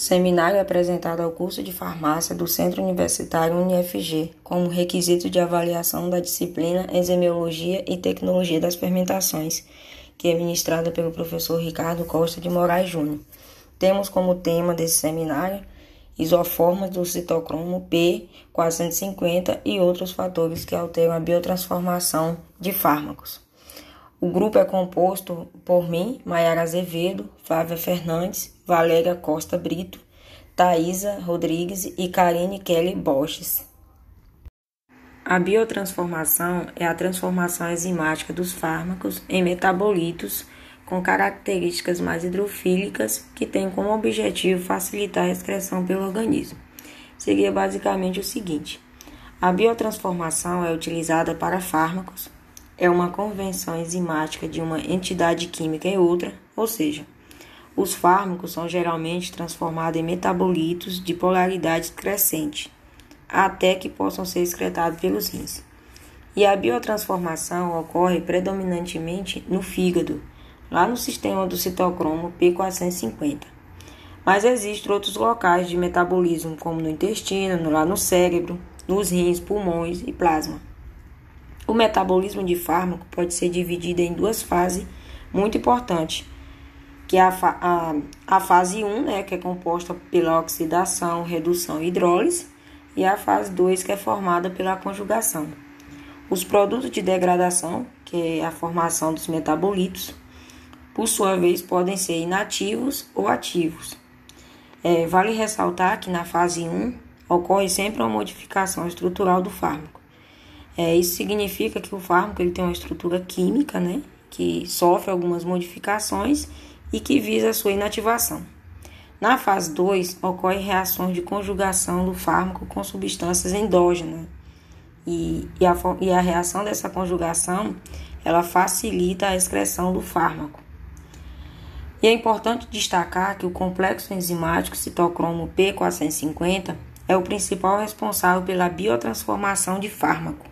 Seminário apresentado ao curso de farmácia do Centro Universitário UniFG como requisito de avaliação da disciplina Enzimiologia e Tecnologia das Fermentações, que é ministrada pelo professor Ricardo Costa de Moraes Júnior. Temos como tema desse seminário isoformas do citocromo P450 e outros fatores que alteram a biotransformação de fármacos. O grupo é composto por mim, Maiara Azevedo, Flávia Fernandes, Valéria Costa Brito, Thaisa Rodrigues e Karine Kelly Boches. A biotransformação é a transformação enzimática dos fármacos em metabolitos com características mais hidrofílicas que tem como objetivo facilitar a excreção pelo organismo. Seria basicamente o seguinte: a biotransformação é utilizada para fármacos é uma convenção enzimática de uma entidade química em outra, ou seja, os fármacos são geralmente transformados em metabolitos de polaridade crescente, até que possam ser excretados pelos rins. E a biotransformação ocorre predominantemente no fígado, lá no sistema do citocromo P450. Mas existem outros locais de metabolismo, como no intestino, lá no cérebro, nos rins, pulmões e plasma. O metabolismo de fármaco pode ser dividido em duas fases muito importantes, que é a, a, a fase 1, né, que é composta pela oxidação, redução e hidrólise, e a fase 2, que é formada pela conjugação. Os produtos de degradação, que é a formação dos metabolitos, por sua vez, podem ser inativos ou ativos. É, vale ressaltar que na fase 1 ocorre sempre uma modificação estrutural do fármaco. É, isso significa que o fármaco ele tem uma estrutura química, né, que sofre algumas modificações e que visa a sua inativação. Na fase 2, ocorrem reações de conjugação do fármaco com substâncias endógenas. E, e, a, e a reação dessa conjugação ela facilita a excreção do fármaco. E é importante destacar que o complexo enzimático citocromo P450 é o principal responsável pela biotransformação de fármaco.